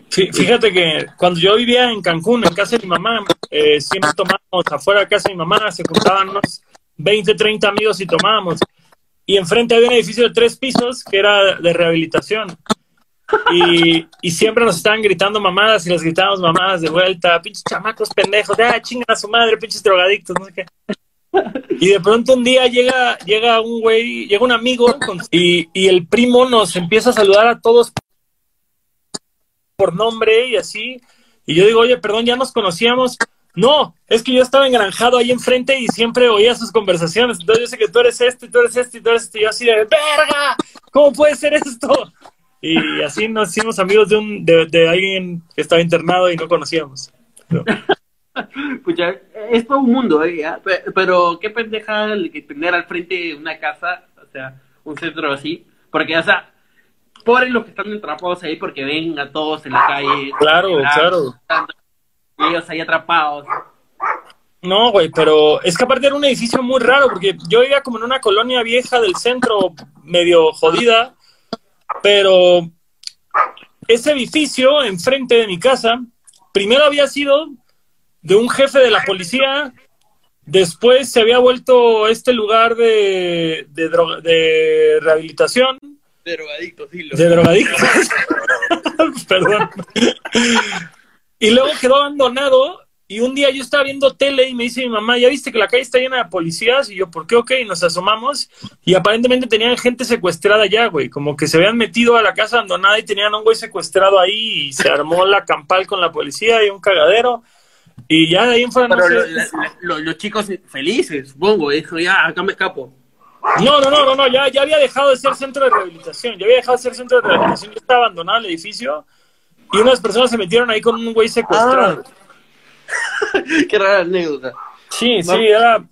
Fí- Fíjate que cuando yo vivía en Cancún, en casa de mi mamá, eh, siempre tomábamos afuera de casa de mi mamá, se juntaban unos 20, 30 amigos y tomábamos. Y enfrente había un edificio de tres pisos que era de rehabilitación. Y, siempre nos estaban gritando mamadas y les gritábamos mamadas de vuelta, pinches chamacos pendejos, ah, chingan a su madre, pinches drogadictos, no sé qué. Y de pronto un día llega, llega un güey, llega un amigo y, el primo nos empieza a saludar a todos por nombre y así. Y yo digo, oye, perdón, ya nos conocíamos. No, es que yo estaba engranjado ahí enfrente y siempre oía sus conversaciones. Entonces yo sé que tú eres este, tú eres este, tú eres este. Y yo así de, verga, ¿cómo puede ser esto? Y así nos hicimos amigos de, un, de, de alguien que estaba internado y no conocíamos. Pero- <laughs> Pucha, es todo un mundo, ¿eh? Pero qué pendeja el que tener al frente una casa, o sea, un centro así. Porque, o sea, pobres los que están atrapados ahí porque ven a todos en la calle. Claro, claro. Y ellos ahí atrapados. No, güey, pero es que aparte era un edificio muy raro, porque yo vivía como en una colonia vieja del centro, medio jodida, pero ese edificio enfrente de mi casa, primero había sido de un jefe de la policía Después se había vuelto este lugar de, de, droga- de rehabilitación, De drogadictos, dilo. de drogadictos. <laughs> Perdón. Y luego quedó abandonado. Y un día yo estaba viendo tele y me dice mi mamá, ¿ya viste que la calle está llena de policías? Y yo, ¿por qué? Ok, y nos asomamos. Y aparentemente tenían gente secuestrada allá, güey. Como que se habían metido a la casa abandonada y tenían a un güey secuestrado ahí. Y se armó la campal con la policía y un cagadero. Y ya de ahí en fuera no Pero sé. lo- la- la- lo- los chicos felices, supongo, dijo, ya, acá me escapo. No, no, no, no, no, ya, ya había dejado de ser centro de rehabilitación, ya había dejado de ser centro de rehabilitación, ya estaba abandonado el edificio y unas personas se metieron ahí con un güey secuestrado. <laughs> Qué rara anécdota. Sí, No. sí, era...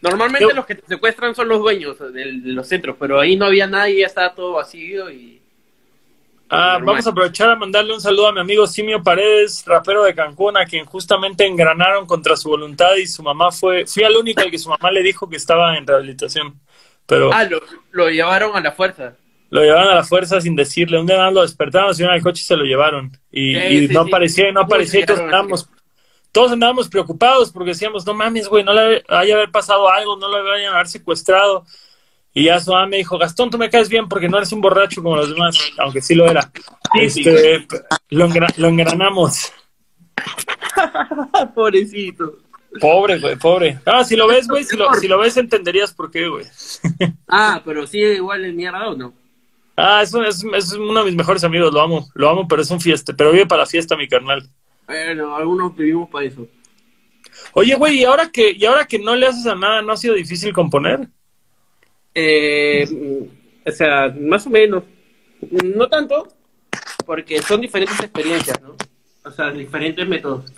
Normalmente Yo- los que te secuestran son los dueños de, los centros, pero ahí no había nadie, ya estaba todo vacío y... Ah, vamos a aprovechar a mandarle un saludo a mi amigo Simio Paredes, rapero de Cancún, a quien justamente engranaron contra su voluntad y su mamá fue... Fui al único al que su mamá le dijo que estaba en rehabilitación, pero Ah, lo, lo llevaron a la fuerza. lo llevaron a la fuerza sin decirle. Un día lo despertaron, subieron al coche y se lo llevaron. Y, Sí, y sí, no sí. aparecía y no aparecía y todos andábamos, todos andábamos preocupados porque decíamos, no mames, güey, no le vaya a haber pasado algo, no lo vayan a haber secuestrado. Y ya su mamá me dijo, Gastón, tú me caes bien porque no eres un borracho como los demás, aunque sí lo era. Este, lo, engra- lo engranamos. <laughs> Pobrecito. Pobre, güey, pobre. Ah, si lo ves, güey, si lo, si lo ves entenderías por qué, güey. <laughs> Ah, pero sí, igual es mierda o no. Ah, es, un- es, es uno de mis mejores amigos, lo amo, lo amo, pero es un fiesta, pero vive para la fiesta, mi carnal. Bueno, algunos vivimos para eso. Oye, güey, ¿y ahora que, y ahora que no le haces a nada, ¿no ha sido difícil componer? Eh, o sea, más o menos. No tanto, porque son diferentes experiencias, ¿no? O sea, diferentes métodos.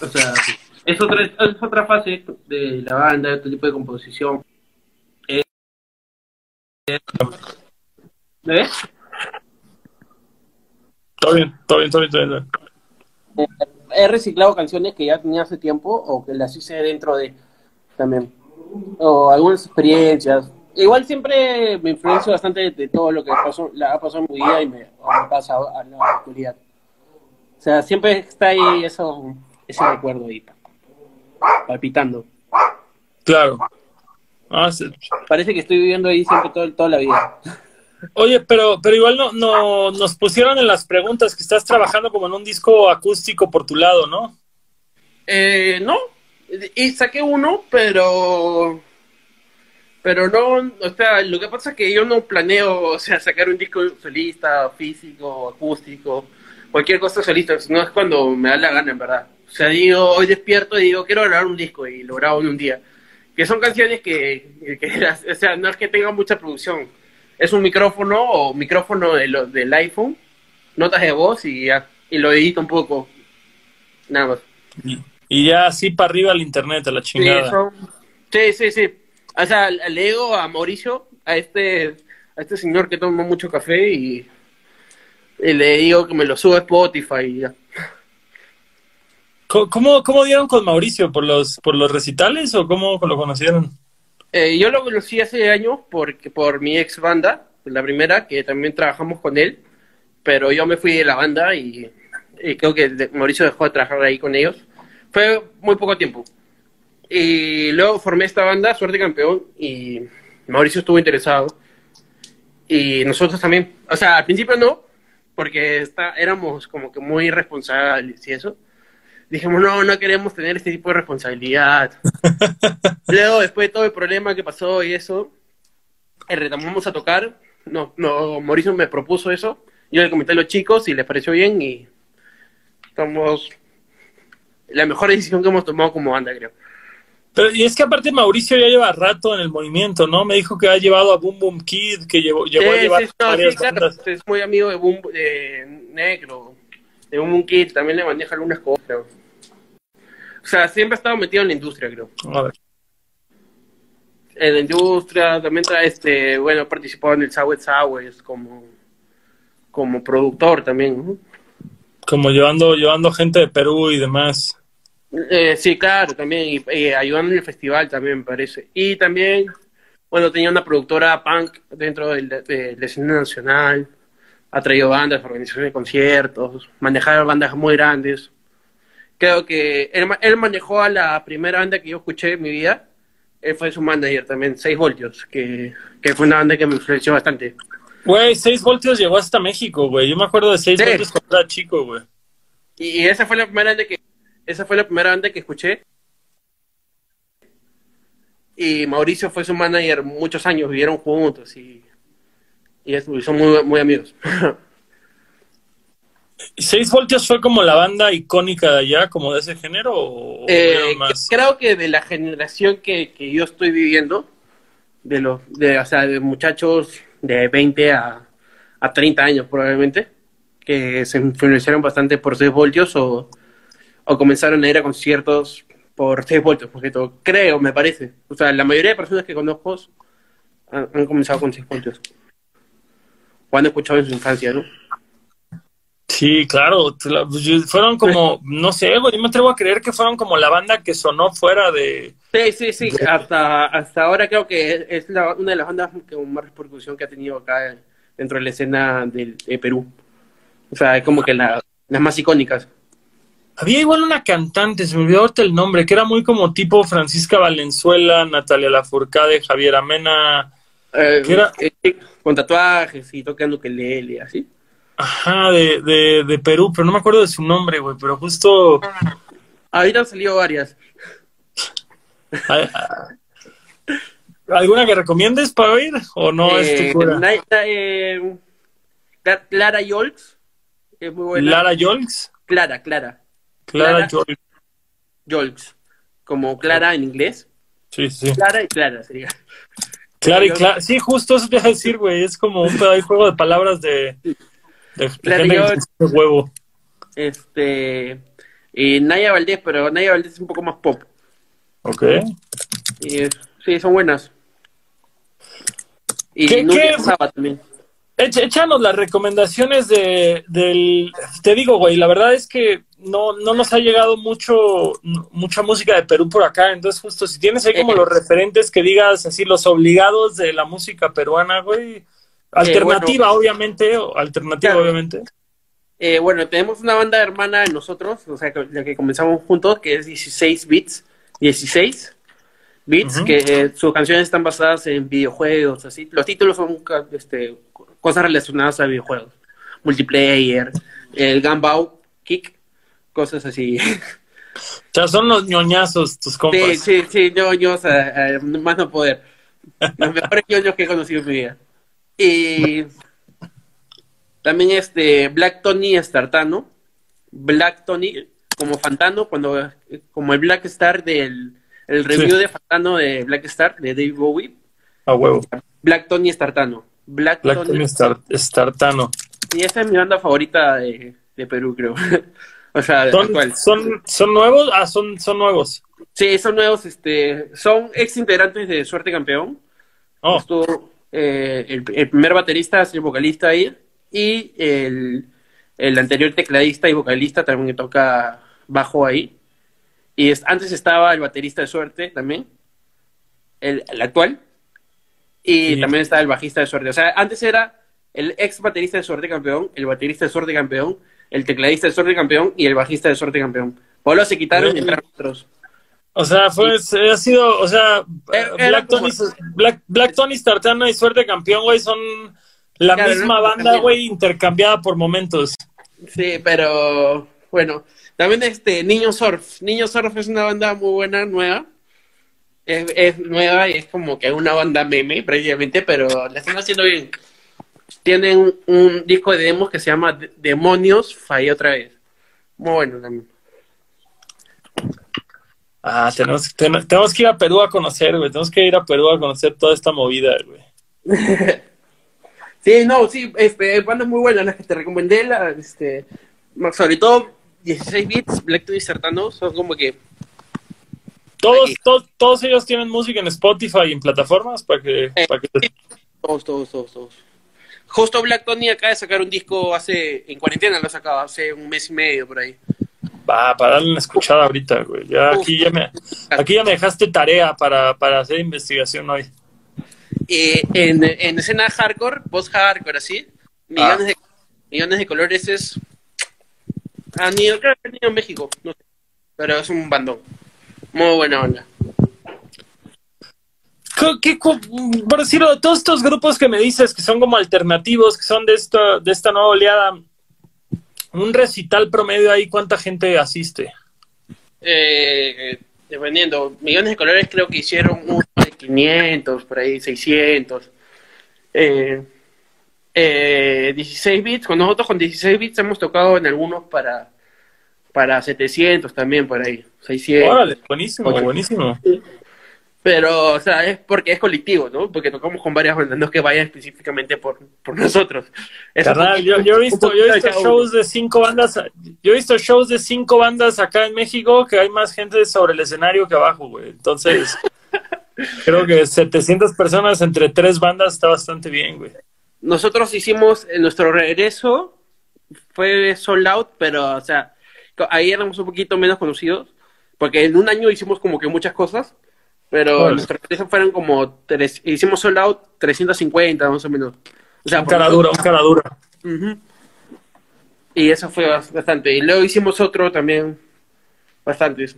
O sea, es otra, es otra fase de la banda, otro tipo de composición. Eh, ¿Ves? Todo bien, todo bien, todo bien, todo bien. He reciclado canciones que ya tenía hace tiempo o que las hice dentro de también. O algunas experiencias. Igual siempre me influencio bastante de, de todo lo que pasó, la ha pasado en mi vida y me, me pasa a la actualidad. O sea, siempre está ahí eso, ese recuerdo ahí, palpitando. Claro. Ah, sí. Parece que estoy viviendo ahí siempre todo, toda la vida. Oye, pero, pero igual no, no, nos pusieron en las preguntas que estás trabajando como en un disco acústico por tu lado, ¿no? Eh, no, y saqué uno, pero pero no, o sea, lo que pasa es que yo no planeo, o sea, sacar un disco solista, físico, acústico, cualquier cosa solista, no es cuando me da la gana, en verdad. O sea, digo, hoy despierto y digo, quiero grabar un disco y lo grabo en un día. Que son canciones que, que <laughs> o sea, no es que tenga mucha producción. Es un micrófono o micrófono de lo- del iPhone, notas de voz y ya, y lo edito un poco. Nada más. Y, ya así para arriba al internet, a la Sí, chingada. son- sí, sí, sí. O sea, le digo a Mauricio, a este, a este señor que toma mucho café y, y le digo que me lo suba a Spotify y ya. ¿Cómo, ¿Cómo dieron con Mauricio? ¿Por los, por los recitales o cómo lo conocieron? Eh, yo lo conocí hace años porque, por mi ex banda, la primera, que también trabajamos con él, pero yo me fui de la banda y, y creo que Mauricio dejó de trabajar ahí con ellos. Fue muy poco tiempo. Y luego formé esta banda, Suerte Campeón, y Mauricio estuvo interesado. Y nosotros también. O sea, al principio no, porque está, éramos como que muy responsables y eso. Dijimos, no, no queremos tener este tipo de responsabilidad. <laughs> Luego, después de todo el problema que pasó y eso, eh, retomamos a tocar. No, no, Mauricio me propuso eso. Yo le comenté a los chicos y les pareció bien y estamos la mejor decisión que hemos tomado como banda, creo. Pero, y es que aparte Mauricio ya lleva rato en el movimiento, ¿no? Me dijo que ha llevado a Boom Boom Kid, que llevó, llevó a llevar sí, no, varias sí, claro, bandas. es muy amigo de Boom, de Negro, de Boom Boom Kid, también le maneja algunas cosas. O sea, siempre ha estado metido en la industria, creo. A ver. En la industria, también trae, este, bueno, ha participado en el South Southwest como, como productor también. ¿no? Como llevando, llevando gente de Perú y demás. Eh, sí, claro, también, y, y ayudando en el festival también, me parece. Y también, bueno, tenía una productora punk dentro del, de, de la escena nacional, ha traído bandas, organizaciones de conciertos, manejar bandas muy grandes. Creo que él, él manejó a la primera banda que yo escuché en mi vida. Él fue su manager también, 6 voltios, que, que fue una banda que me influenció bastante. Güey, 6 voltios llegó hasta México, güey. Yo me acuerdo de 6 Sí. voltios cuando era chico, güey. Y, y esa fue la primera banda que esa fue la primera banda que escuché. Y Mauricio fue su manager muchos años, vivieron juntos y, y son muy, muy amigos. <laughs> 6 voltios fue como la banda icónica de allá, como de ese género, o, Eh, más? creo que de la generación que, que yo estoy viviendo, de los, de, o sea, de muchachos de 20 a, a 30 años probablemente, que se influenciaron bastante por 6 voltios o, o comenzaron a ir a conciertos por 6 voltios, porque todo, creo, me parece. O sea, la mayoría de personas que conozco han, han comenzado con 6 voltios. O han escuchado en su infancia, ¿no? Sí, claro. la- pues, Fueron como, no sé, güey, yo me atrevo a creer que fueron como la banda que sonó fuera de... Sí, sí, sí. Hasta, hasta ahora creo que es, es la- una de las bandas con más repercusión que ha tenido acá dentro de la escena del, de Perú. O sea, es como que la- las más icónicas. Había igual una cantante, se me olvidó ahorita el nombre, que era muy como tipo Francisca Valenzuela, Natalia Lafourcade, Javier Amena, Eh, ¿Qué era? eh, con tatuajes y tocando ukelele, así. Ajá, de, de, de Perú, pero no me acuerdo de su nombre, güey, pero justo... Ahorita han salido varias. ¿Alguna que recomiendes para oír o no es Eh, tu cura? na- na- eh, Cla- Clara Yolks, es muy buena. Lara Yolks, Clara, Clara. Clara Clara. Yolks, Yolks. Como Clara en inglés. sí, sí. Clara y Clara sería. Clara y Clara, sí, justo eso te iba a decir, güey, es como un juego de palabras de, de, se hace huevo. Este. Y Naya Valdés, pero Naya Valdés es un poco más pop. Ok. Y, eh, sí, son buenas. Y ¿Qué- qué? También. Échanos las recomendaciones de, del... Te digo, güey, la verdad es que no, no nos ha llegado mucho mucha música de Perú por acá, entonces justo si tienes ahí como Eh. los referentes que digas así, los obligados de la música peruana, güey, alternativa obviamente, alternativa Claro. obviamente. Eh, bueno, tenemos una banda hermana de nosotros, o sea, que- la que comenzamos juntos, que es 16 Bits. 16 Bits, que eh, sus canciones están basadas en videojuegos, así. Los títulos son este, cosas relacionadas a videojuegos. Multiplayer, el Gumball Kick, cosas así. O sea, son los ñoñazos tus compas. Sí, sí, sí, ñoños, a- a más no poder. Los mejores ñoños que he conocido en mi vida. Y también este Black Tony Estartano. Black Tony, como Fantano, cuando como el Black Star del el review Sí. de Fantano de Black Star, de Dave Bowie. A huevo. Black Tony Estartano. Black, Black Tony. Tony. Y esa es mi banda favorita de, de Perú, creo. <laughs> o sea. ¿Son, son, ¿Son nuevos? Ah, son, son nuevos. Sí, son nuevos, este, son ex integrantes de Suerte Campeón. Oh, Estuvo eh, el, el primer baterista es el vocalista ahí y el, el anterior tecladista y vocalista también que toca bajo ahí. Y es- antes estaba el baterista de suerte también, el, el actual, y Sí. también estaba el bajista de suerte. O sea, antes era el ex baterista de suerte campeón, el baterista de suerte campeón, el tecladista de suerte campeón y el bajista de suerte campeón. Luego se quitaron y entraron otros. O sea, fue, ha sido, o sea, Era- era Black, Tony, Black, Black Tony y Suerte Campeón, güey, son la Claro, misma no, banda, güey, intercambiada por momentos. Sí, pero bueno, también este Niño Surf. Niño Surf es una banda muy buena, nueva. Es, es nueva y es como que una banda meme prácticamente, pero la están haciendo bien. Tienen un, un disco de demos que se llama De- Demonios, fallé otra vez. Muy bueno también. Ah, tenemos, ten- tenemos que ir a Perú a conocer, güey, tenemos que ir a Perú a conocer toda esta movida, güey. <laughs> Sí, no, sí, este, bandas muy buenas las que te recomendé, la, este, sobre todo 16 bits, Black Tony Sertano, son como que Todos, Ahí. todos, ellos tienen música en Spotify y en plataformas para que, Eh, para que Todos, todos, todos, todos. Justo Black Tony acaba de sacar un disco hace, en cuarentena lo ha sacado, hace un mes y medio por ahí. Va, para darle una escuchada ahorita, güey. Ya aquí ya me, aquí ya me dejaste tarea para, para hacer investigación hoy. Eh, en, en escena hardcore, post hardcore así, millones, Ah. de, millones de colores es... Han ido, creo que han ido a México, no sé. pero es un bandón. Muy buena onda. ¿Qué, qué, por decirlo, todos estos grupos que me dices que son como alternativos, que son de esta, de esta nueva oleada, un recital promedio ahí, ¿cuánta gente asiste? Eh, dependiendo, Millones de Colores creo que hicieron uno de 500, por ahí 600. Eh, eh, 16 bits, con nosotros con 16 bits hemos tocado en algunos para, para 700 también, por ahí, 600. Órale, buenísimo, buenísimo. Pero, o sea, es porque es colectivo, ¿no? Porque tocamos con varias bandas, no es que vayan específicamente por, por nosotros. Carnal, yo, yo he visto, yo he shows de cinco bandas, yo he visto shows de cinco bandas acá en México que hay más gente sobre el escenario que abajo, güey. Entonces, <laughs> creo que 700 personas entre tres bandas está bastante bien, güey. Nosotros hicimos en nuestro regreso, fue sold out, pero, o sea, ahí éramos un poquito menos conocidos, porque en un año hicimos como que muchas cosas, pero nuestro regreso fueron como, tres, hicimos sold out 350 más o menos. O sea, Un cara dura, un cara dura. Y eso fue bas- bastante. Y luego hicimos otro también, bastantes.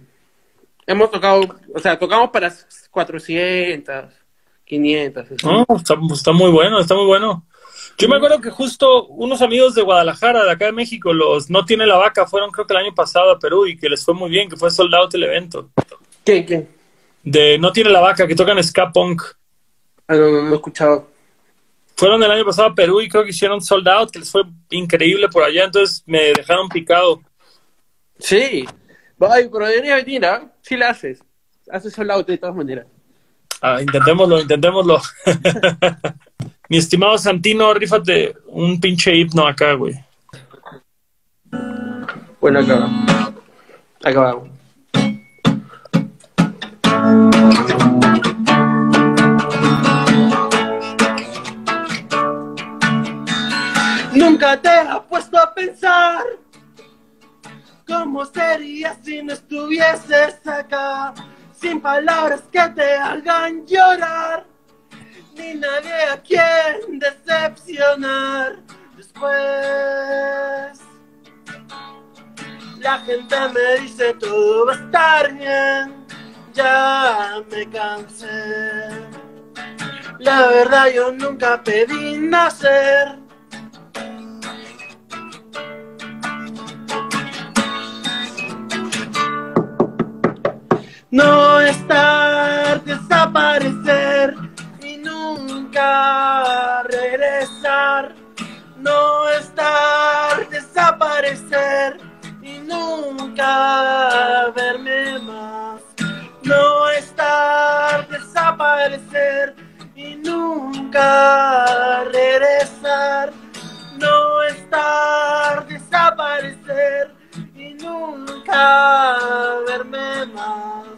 Hemos tocado, o sea, tocamos para 400, 500. así. No, está, está muy bueno, está muy bueno. Yo me acuerdo que justo unos amigos de Guadalajara, de acá de México, los No Tiene la Vaca, fueron creo que el año pasado a Perú y que les fue muy bien, que fue sold out el evento. ¿Quién, quién? De No Tiene la Vaca, que tocan ska punk. Ah, no, no, no he escuchado. Fueron el año pasado a Perú y creo que hicieron sold out, que les fue increíble por allá, entonces me dejaron picado. Sí. Ay, pero debería venir, ¿ah? Sí la haces. Haces sold out de todas maneras. Ah, intentémoslo, intentémoslo. <laughs> Mi estimado Santino, rífate un pinche himno acá, güey. Bueno, acá. Vamos. Nunca te has puesto a pensar cómo sería si no estuvieses acá, sin palabras que te hagan llorar, ni nadie a quien decepcionar después. La gente me dice todo va a estar bien, ya me cansé. La verdad yo nunca pedí nacer. No estar, desaparecer nunca regresar. No estar, desaparecer y nunca verme más.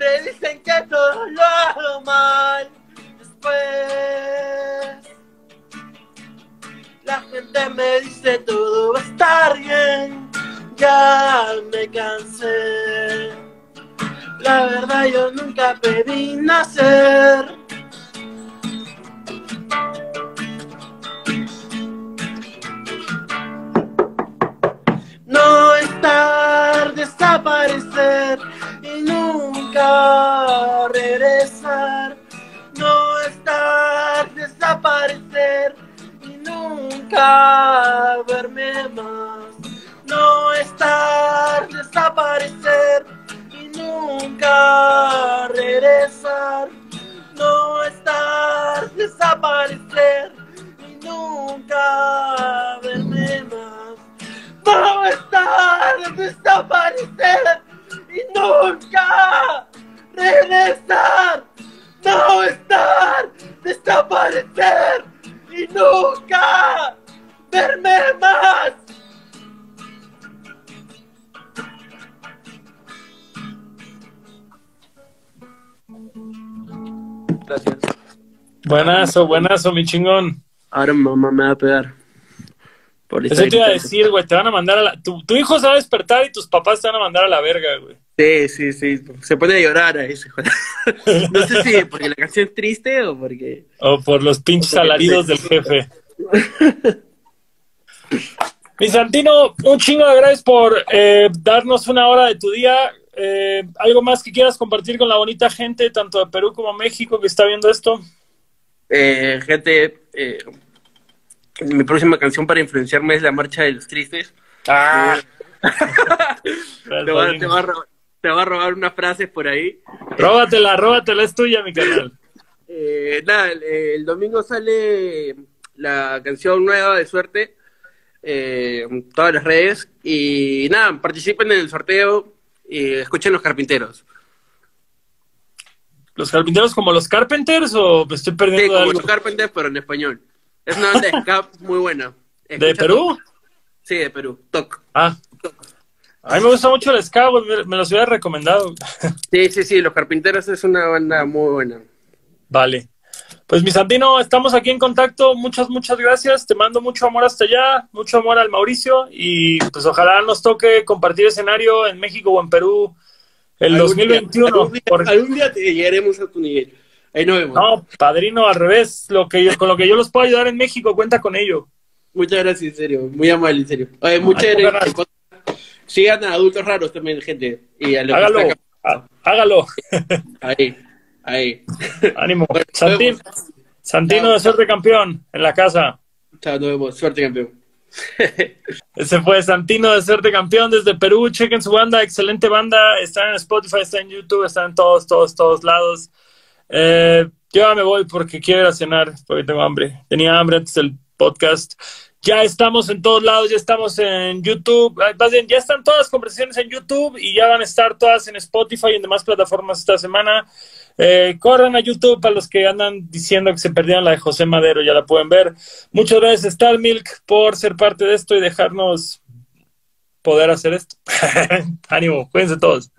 Siempre dicen que todo lo hago mal. Después, la gente me dice todo va a estar bien. Ya me cansé. La verdad yo nunca pedí nacer. No estar, desaparecer y nunca regresar. No estar, desaparecer y nunca verme más. No nunca verme más. Gracias. Buenazo, buenazo, mi chingón. Ahora mi mamá me va a pegar. Por Eso te iba a decir, güey, te van a mandar a la... Tu, tu, hijo se va a despertar y tus papás te van a mandar a la verga, güey. Sí, sí, sí. Se pone a llorar a ese <laughs> No sé si porque la canción es triste o porque... O por los pinches alaridos del jefe. Mi Santino, un chingo de gracias por eh, darnos una hora de tu día. Eh, ¿Algo más que quieras compartir con la bonita gente, tanto de Perú como México, que está viendo esto? Eh, gente, eh, mi próxima canción para influenciarme es La Marcha de los Tristes. Ah. <laughs> te, va, te, va a robar, te, va, a robar, unas frases por ahí. Róbatela, róbatela, es tuya, mi canal. <laughs> nada, el domingo sale la canción nueva de Suerte eh, todas las redes. Y nada, participen en el sorteo y escuchen Los Carpinteros. ¿Los Carpinteros como los Carpenters o me estoy perdiendo sí, como los Carpenters, pero en español. Es una banda de <laughs> muy buena. ¿De Perú? Sí, de Perú. Toc. Ah. A mí me gusta mucho el ska, me, me los hubiera recomendado. Sí, sí, sí, Los Carpinteros es una banda muy buena. Vale. Pues mi Santino, estamos aquí en contacto. Muchas, muchas gracias. Te mando mucho amor hasta allá, mucho amor al Mauricio y pues ojalá nos toque compartir escenario en México o en Perú el 2021. algún, día, te llegaremos a tu nivel. Ahí nos vemos. No, padrino, al revés. Lo que con lo que yo los puedo ayudar en México, cuenta con ello. Muchas gracias, en serio. Muy amable, en serio. muchas gracias. Sigan a adultos raros también, gente. Y a hágalo. Hágalo. <laughs> Ahí. Ahí. Ánimo. Santino de suerte campeón en la casa. Chao, nos vemos. Suerte campeón. <laughs> Ese fue Santino de suerte campeón desde Perú. Chequen su banda, excelente banda. Está en Spotify, está en YouTube, está en todos, todos, todos lados. Eh, yo ya me voy porque quiero ir a cenar, porque tengo hambre. Tenía hambre antes del podcast. Ya estamos en todos lados, ya estamos en YouTube, ah, más bien, ya están todas las conversaciones en YouTube y ya van a estar todas en Spotify y en demás plataformas esta semana. Eh, corran a YouTube para los que andan diciendo que se perdieron la de José Madero, ya la pueden ver. Muchas gracias, Star Milk, por ser parte de esto y dejarnos poder hacer esto. <laughs> Ánimo, cuídense todos.